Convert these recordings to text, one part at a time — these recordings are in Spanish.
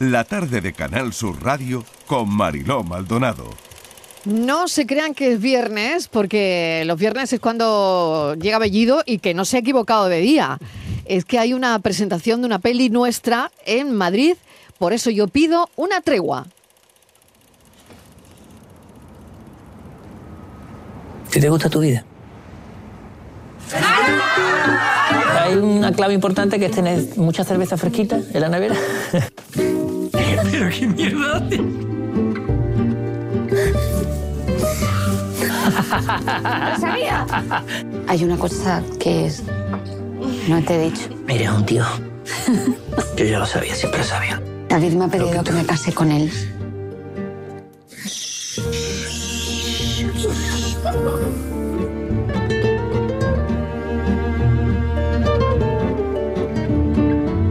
la tarde de Canal Sur Radio con Mariló Maldonado. No se crean que es viernes, porque los viernes es cuando llega Bellido y que no se ha equivocado de día. Es que hay una presentación de una peli nuestra en Madrid, por eso yo pido una tregua. Si te gusta tu vida. Hay una clave importante que es tener mucha cerveza fresquita en la nevera. Pero qué mierda. ¡Lo sabía! Hay una cosa que es... no te he dicho. Eres un tío. Yo ya lo sabía, siempre lo sabía. David me ha pedido que me case con él.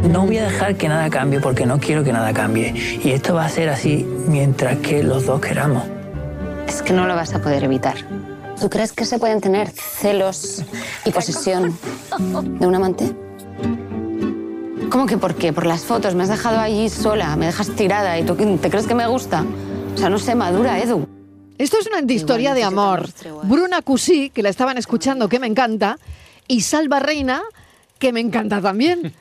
No voy a dejar que nada cambie porque no quiero que nada cambie. Y esto va a ser así mientras que los dos queramos. Es que no lo vas a poder evitar. ¿Tú crees que se pueden tener celos y posesión de un amante? ¿Cómo que por qué? Por las fotos. Me has dejado allí sola, me dejas tirada y tú te crees que me gusta. O sea, no sé, madura, Edu. Esto es una historia de amor. Bruna Cusí, que la estaban escuchando, que me encanta, y Salva Reina, que me encanta también.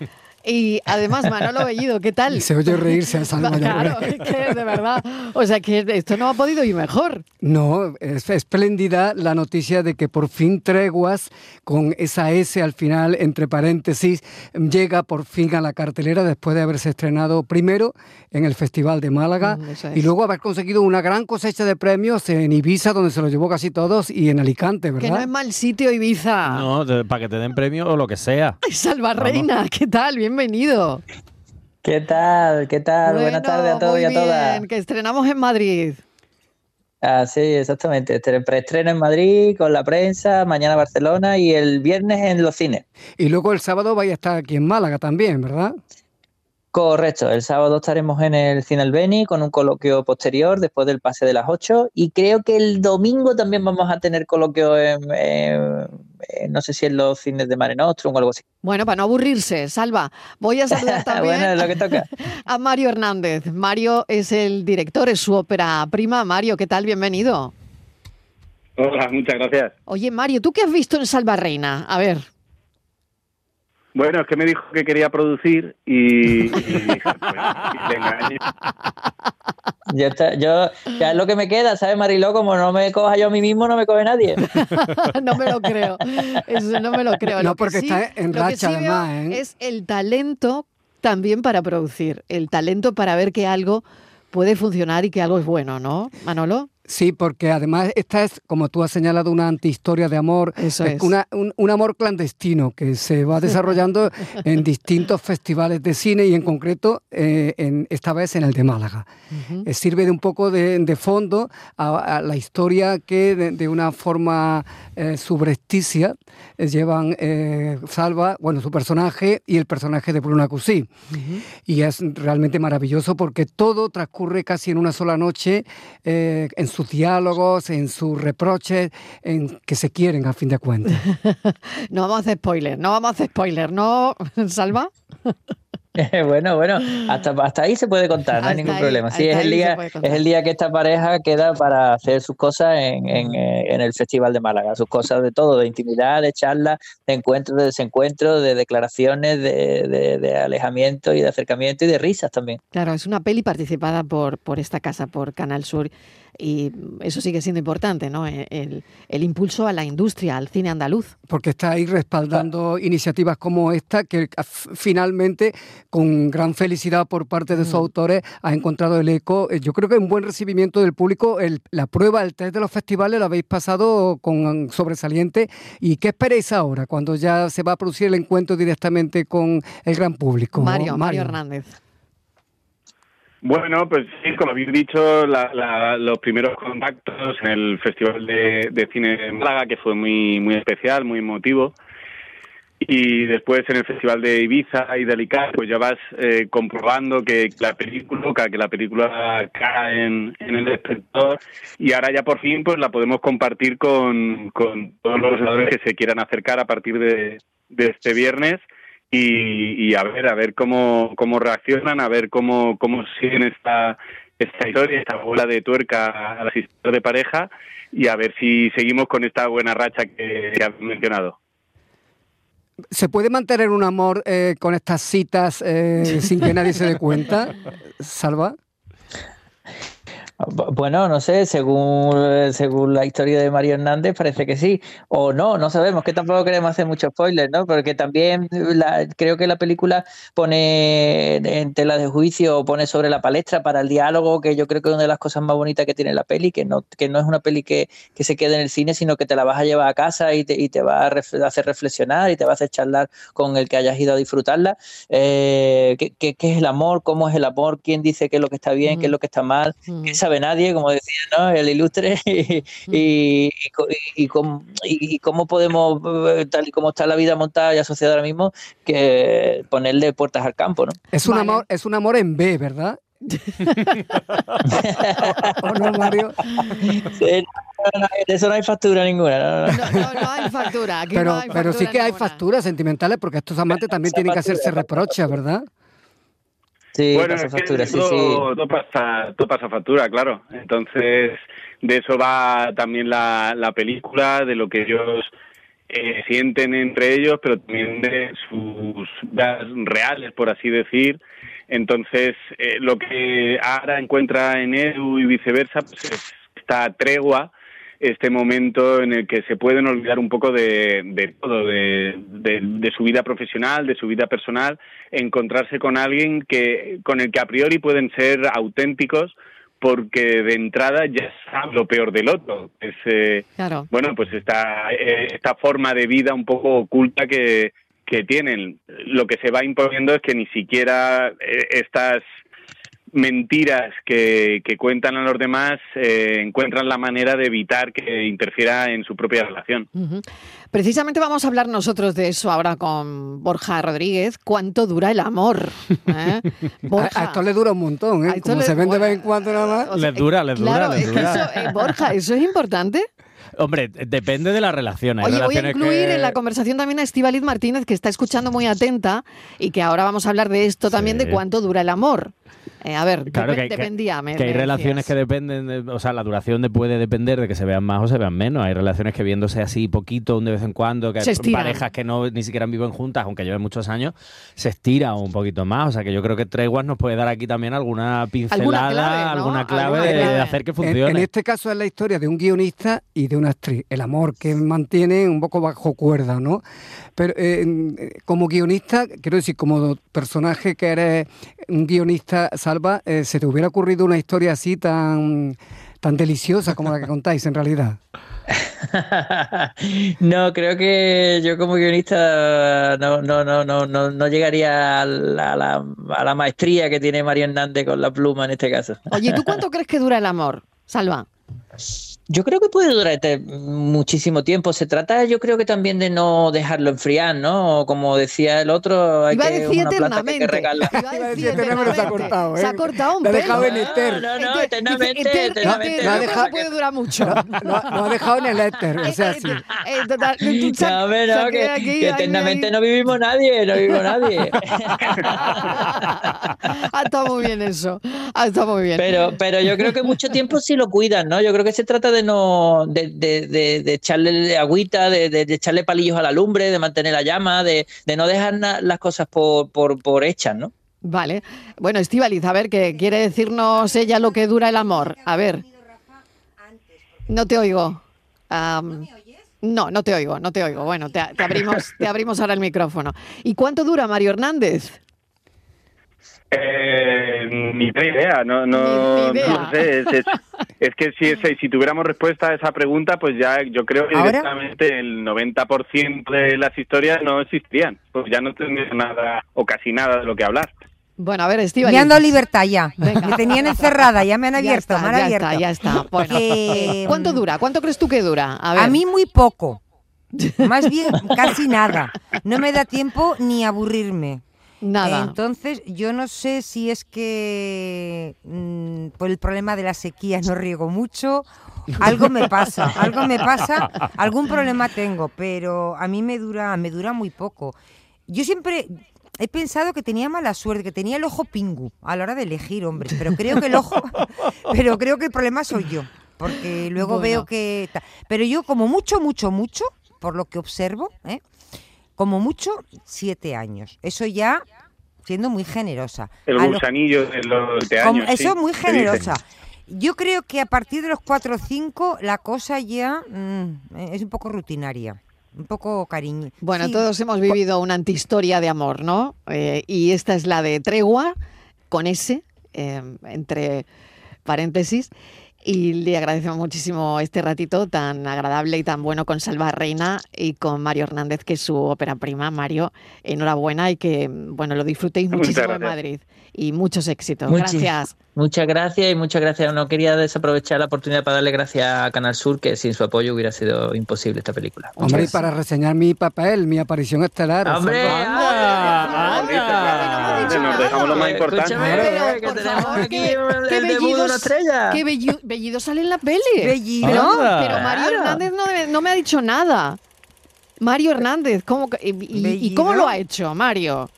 Y además, Manolo Bellido, ¿qué tal? Se oye reírse a Salva. Claro, es que de verdad. O sea, que esto no ha podido ir mejor. No, es espléndida la noticia de que por fin Treguas, con esa S al final, entre paréntesis, llega por fin a la cartelera después de haberse estrenado primero en el Festival de Málaga Mm, y luego haber conseguido una gran cosecha de premios en Ibiza, donde se los llevó casi todos, y en Alicante, ¿verdad? Que no es mal sitio Ibiza. No, para que te den premio o lo que sea. Ay, Salva Reina, ¿qué tal? Bienvenido. ¿Qué tal? ¿Qué tal? Buenas tardes a todos y a todas. bien, Que estrenamos en Madrid. Ah, sí, exactamente. Este preestreno en Madrid con la prensa, mañana Barcelona y el viernes en los cines. Y luego el sábado vaya a estar aquí en Málaga también, ¿verdad? Correcto, el sábado estaremos en el Cine Albeni con un coloquio posterior después del pase de las 8 y creo que el domingo también vamos a tener coloquio en, en- en- no sé si en los cines de Mare Nostrum o algo así. Bueno, para no aburrirse, Salva, voy a saludar también bueno, es lo que toca. a Mario Hernández. Mario es el director, es su ópera prima. Mario, ¿qué tal? Bienvenido. Hola, muchas gracias. Oye, Mario, ¿tú qué has visto en Salva Reina? A ver. Bueno, es que me dijo que quería producir y, y dije, pues, está- yo ya es lo que me queda, ¿sabes, Mariló? Como no me coja yo a mí mismo, no me coge nadie. no me lo creo. Eso no me lo creo. No, Lo que porque sí- está en lo que racha sí además, ¿eh? Es el talento también para producir. El talento para ver que algo puede funcionar y que algo es bueno, ¿no, Manolo? Sí, porque además esta es, como tú has señalado, una antihistoria de amor. Eso es. una- un, un amor clandestino que se va desarrollando en distintos festivales de cine y en concreto, eh, en, esta vez en el de Málaga. Eh, sirve de un poco de, de fondo a, a la historia que de, de una forma eh, subrepticia eh, llevan eh, Salva, bueno, su personaje y el personaje de Bruna Cusí. Y es realmente maravilloso porque todo transcurre casi en una sola noche, en sus diálogos, en sus reproches, en que se quieren a fin de cuentas. No vamos a hacer spoiler, no vamos a hacer spoiler, ¿no, Salva? bueno, bueno, hasta, hasta ahí se puede contar, no hay ningún ahí, problema. Sí, es el día, es el día que esta pareja queda para hacer sus cosas en, en, eh, en el Festival de Málaga, sus cosas de todo, de intimidad, de charlas, de encuentros, de desencuentros, de declaraciones, de, de- de alejamiento y de acercamiento y de risas también. Claro, es una peli participada por, por esta casa, por Canal Sur, y eso sigue siendo importante, ¿no? E, El, el impulso a la industria, al cine andaluz. Porque está ahí respaldando iniciativas como esta, que finalmente, con gran felicidad por parte de sus autores, ha encontrado el eco. Eh, Yo creo que un buen recibimiento del público. El- la prueba, el test de los festivales, lo habéis pasado con sobresaliente. ¿Y qué esperáis ahora, cuando ya se va a producir el encuentro directamente con el gran público? Mario, Mario Hernández. Bueno, pues sí, como habéis dicho, la- la- los primeros contactos en el Festival de, Cine de Málaga, que fue muy, muy especial, muy emotivo. Y después en el Festival de Ibiza y de Alicante, pues ya vas eh, comprobando que la película, que la película cae en, el espectador y ahora ya por fin pues la podemos compartir con, con todos los jugadores que se quieran acercar a partir de este viernes y, y a ver, a ver cómo, cómo reaccionan, a ver cómo, cómo siguen esta, esta historia, esta bola de tuerca a las historias de pareja y a ver si seguimos con esta buena racha que, que has mencionado. ¿Se puede mantener un amor eh, con estas citas eh, sin que nadie se dé cuenta, Salva? Bu- Bueno, no sé, según, según la historia de Mario Hernández parece que sí, o no, no sabemos, que tampoco queremos hacer muchos spoilers, ¿no? Porque también la- creo que la película pone en tela de juicio o pone sobre la palestra para el diálogo, que yo creo que es una de las cosas más bonitas que tiene la peli, que no, que no es una peli que, que se quede en el cine, sino que te la vas a llevar a casa y te, y te va a ref- hacer reflexionar y te va a hacer charlar con el que hayas ido a disfrutarla. Eh, ¿qué, qué- qué es el amor? ¿Cómo es el amor? ¿Quién dice qué es lo que está bien? ¿Qué es lo que está mal? ¿Qué sabe nadie? Como decía, ¿no? El ilustre. Y, y, y co- y cómo, y- y cómo podemos, eh, tal y como está la vida montada y asociada ahora mismo, que ponerle puertas al campo, ¿no? Es un, Vale. amor, es un amor en B, ¿verdad? ¿O no, Mario? Sí, no, no, de eso no hay factura ninguna. no, no, no. No, no, no hay factura. Aquí Pero, no hay pero sí que hay facturas sentimentales porque estos amantes también tienen que hacerse reproches, ¿verdad? Sí, bueno, pasa es que factura, sí, todo, sí. todo pasa, todo pasa factura, claro. Entonces, de eso va también la, la película, de lo que ellos eh, sienten entre ellos, pero también de sus vidas reales, por así decir. Entonces, eh, lo que Ara encuentra en Edu y viceversa, pues es esta tregua, este momento en el que se pueden olvidar un poco de, de todo, de, de- de su vida profesional, de su vida personal, encontrarse con alguien que con el que a priori pueden ser auténticos porque de entrada ya sabe lo peor del otro. Es, eh, Claro. bueno, pues esta, eh, esta forma de vida un poco oculta que, que tienen. Lo que se va imponiendo es que ni siquiera eh, estas mentiras que, que cuentan a los demás eh, encuentran la manera de evitar que interfiera en su propia relación. Precisamente vamos a hablar nosotros de eso ahora con Borja Rodríguez. ¿Cuánto dura el amor? ¿Eh? A, Borja. a esto le dura un montón, ¿eh? esto Como le- se ven de bueno, vez en cuando nada más. o sea, Les dura, les dura, claro, les es que dura. eso, eh, Borja, ¿eso es importante? Hombre, depende de la relación. Hay Oye, voy a incluir que- en la conversación también a Estivaliz Martínez, que está escuchando muy atenta y que ahora vamos a hablar de esto también, Sí. de cuánto dura el amor. Eh, a ver, Claro que dependía. me- que hay me relaciones que dependen, de- o sea, la duración de, puede depender de que se vean más o se vean menos. Hay relaciones que viéndose así poquito, un de vez en cuando, que Se hay estiran. parejas que no ni siquiera viven juntas, aunque lleven muchos años, se estira un poquito más. O sea, que yo creo que Treguas nos puede dar aquí también alguna pincelada, clave, ¿no? alguna clave, Alguna de- hacer que funcione. en este caso es la historia de un guionista y de una actriz. El amor que mantiene un poco bajo cuerda, ¿no? Pero eh, en- como guionista, quiero decir, como personaje que eres un guionista, Salva, eh, ¿se te hubiera ocurrido una historia así tan, tan deliciosa como la que contáis en realidad? no, creo que yo como guionista no, no, no, no, no, no llegaría a la, a la- a la maestría que tiene Mario Hernández con la pluma en este caso. Oye, ¿tú cuánto crees que dura el amor? Salva. Yo creo que puede durar este- muchísimo tiempo. Se trata, yo creo que también de no dejarlo enfriar, ¿no? Como decía el otro, hay Iba que decir una planta que hay que regarla. Iba a decir eternamente, se ha cortado, ¿eh? Se ha cortado un Lo ha pelo. dejado en No, Eter. no, no, Dice, eternamente, eter- eternamente. eter- No ha no dejado- puede durar mucho. Lo, ha- dejado en el éter, o sea, sí. Eh, total, No, hombre, no, que, eternamente no vivimos nadie, no vivimos nadie. ha estado muy bien eso. Ha estado muy bien. Pero, pero yo creo que mucho tiempo sí lo cuidan, ¿no? Yo creo que se trata de no, de, de, de, de echarle agüita, de, de, de echarle palillos a la lumbre, de mantener la llama, de, de no dejar na- las cosas por, por, por hechas, ¿no? Vale. Bueno, Estivaliz, a ver, ¿qué quiere decirnos ella lo que dura el amor? A ver. No te oigo. Am, no, no te oigo, no te oigo. Bueno, te, te abrimos, te abrimos ahora el micrófono. ¿Y cuánto dura Mario Hernández? Eh, ni de idea, no, no, Ni- ni idea. no sé. Es, es- es que si, ese- si tuviéramos respuesta a esa pregunta, pues ya yo creo que ¿Ahora? directamente el 90% de las historias no existirían. Pues ya no tendría nada o casi nada de lo que hablar. Bueno, a ver, Estivaliz. Me han dado libertad ya. Venga. Me tenían encerrada, ya me han Ya abierto, está, me han ya abierto. está, ya está. Bueno, Eh, ¿cuánto dura? ¿Cuánto crees tú que dura? A ver. A mí muy poco. Más bien casi nada. No me da tiempo ni aburrirme. Nada. Entonces, yo no sé si es que mm, por el problema de la sequía no riego mucho. Algo me pasa, algo me pasa, algún problema tengo, pero a mí me dura, me dura muy poco. yo siempre he pensado que tenía mala suerte, que tenía el ojo pingu a la hora de elegir hombres, pero creo que el ojo, pero creo que el problema soy yo, porque luego Bueno. veo que, pero yo como mucho, mucho, mucho, por lo que observo, ¿eh? Como mucho siete años. Eso ya siendo muy generosa. El los- gusanillo de los de como- años. eso sí, muy generosa. Yo creo que a partir de los 4 o 5 la cosa ya mm, es un poco rutinaria, un poco cariño. Bueno, Sí, todos hemos vivido una antihistoria de amor, ¿no? Eh, y esta es la de Tregua, con S, eh, entre paréntesis. Y le agradecemos muchísimo este ratito tan agradable y tan bueno con Salva Reina y con Mario Hernández, que es su ópera prima. Mario, enhorabuena y que, bueno, lo disfrutéis muchísimo en. Madrid. Y muchos éxitos. Muchi- Gracias. Muchas gracias y muchas gracias. No quería desaprovechar la oportunidad para darle gracias a Canal Sur, que sin su apoyo hubiera sido imposible esta película. Hombre, y para reseñar mi papel, mi aparición estelar. ¡Hombre! ¡Anda! ¡Anda! Nos dejamos lo más importante. Escúchame, que por tenemos favor, aquí que- el que debut de Bellidos- una estrella. Que Belli- Bellido sale en la peli. Bellido. Pero, pero Mario. Hernández no, me- no me ha dicho nada. Mario Hernández, ¿cómo, y, y- y cómo Bellido. lo ha hecho, Mario?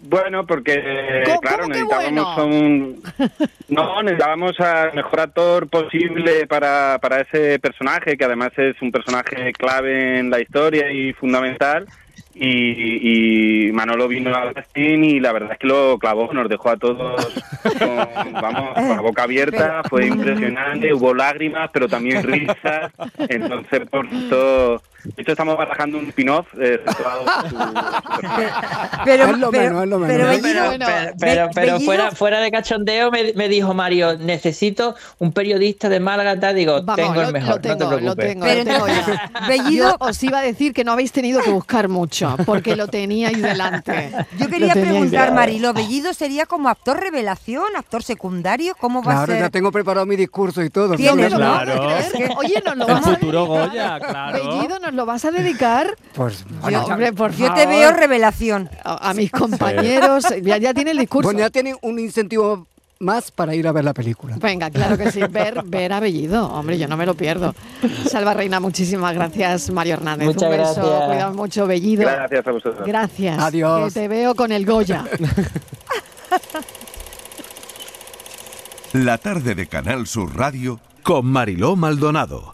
Bueno, porque ¿Cómo- claro, necesitábamos bueno? un no, necesitábamos al mejor actor posible para, para ese personaje, que además es un personaje clave en la historia y fundamental. Y, y Manolo vino al casting y la verdad es que lo clavó, nos dejó a todos con, vamos, con la boca abierta, fue impresionante, hubo lágrimas, pero también risas. Entonces, por esto, de hecho estamos barajando un spin-off eh. Pero, Es lo pero- menos, es lo menos. pero No, Bellido- pero, pero, pero, pero fuera, fuera de cachondeo me, me dijo Mario, necesito un periodista de Málaga, tal, digo, Vamos, tengo lo, el mejor, lo tengo, no te lo preocupes. tengo, Pero lo tengo entonces, ya. Bellido- Yo os iba a decir que no habéis tenido que buscar mucho, porque lo teníais delante. Yo quería preguntar. Marilo, ¿Bellido sería como actor revelación, actor secundario? ¿Cómo va a Claro, ser? ya tengo preparado mi discurso y todo. Tiene- ¿sabes? ¿Nos lo vas a Claro. Oye, nos lo El vas a futuro? Goya, claro. Bellido, ¿nos lo vas a dedicar? Pues, Yo, hombre, por Yo te veo revelación. a, a mis compañeros. Ya, ya tiene el discurso. bueno, ya tienen un incentivo más para ir a ver la película. Venga, claro que sí, ver, ver a Bellido. Hombre, yo no me lo pierdo. Salva Reina, muchísimas gracias, Mario Hernández. Muchas Un beso, gracias. cuidado mucho, Bellido. Gracias a vosotros. Gracias. Adiós. Que te veo con el Goya. La tarde de Canal Sur Radio con Mariló Maldonado.